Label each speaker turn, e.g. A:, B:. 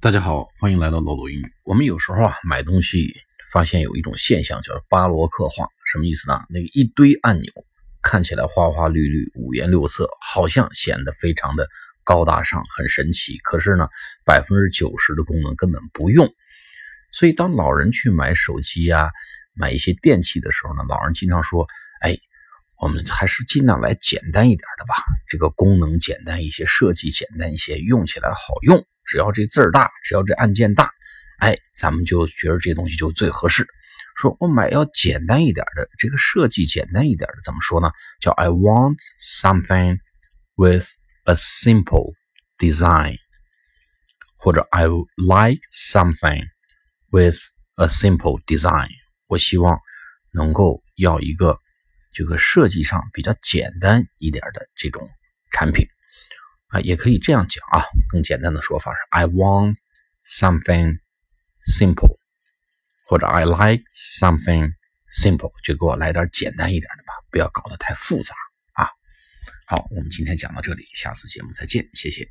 A: 大家好，欢迎来到漏斗英语。我们有时候啊买东西，发现有一种现象叫巴罗克化，什么意思呢？那个一堆按钮看起来花花绿绿、五颜六色，好像显得非常的高大上、很神奇。可是呢，百分之九十的功能根本不用。所以当老人去买手机啊、买一些电器的时候呢，老人经常说：“哎，我们还是尽量来简单一点的吧，这个功能简单一些，设计简单一些，用起来好用。”只要这字儿大，只要这按键大，哎，咱们就觉得这东西就最合适。说我买要简单一点的，这个设计简单一点的，怎么说呢？叫 I want something with a simple design，或者 I like something with a simple design。我希望能够要一个这个设计上比较简单一点的这种产品。啊，也可以这样讲啊，更简单的说法是 I want something simple，或者 I like something simple，就给我来点简单一点的吧，不要搞得太复杂啊。好，我们今天讲到这里，下次节目再见，谢谢。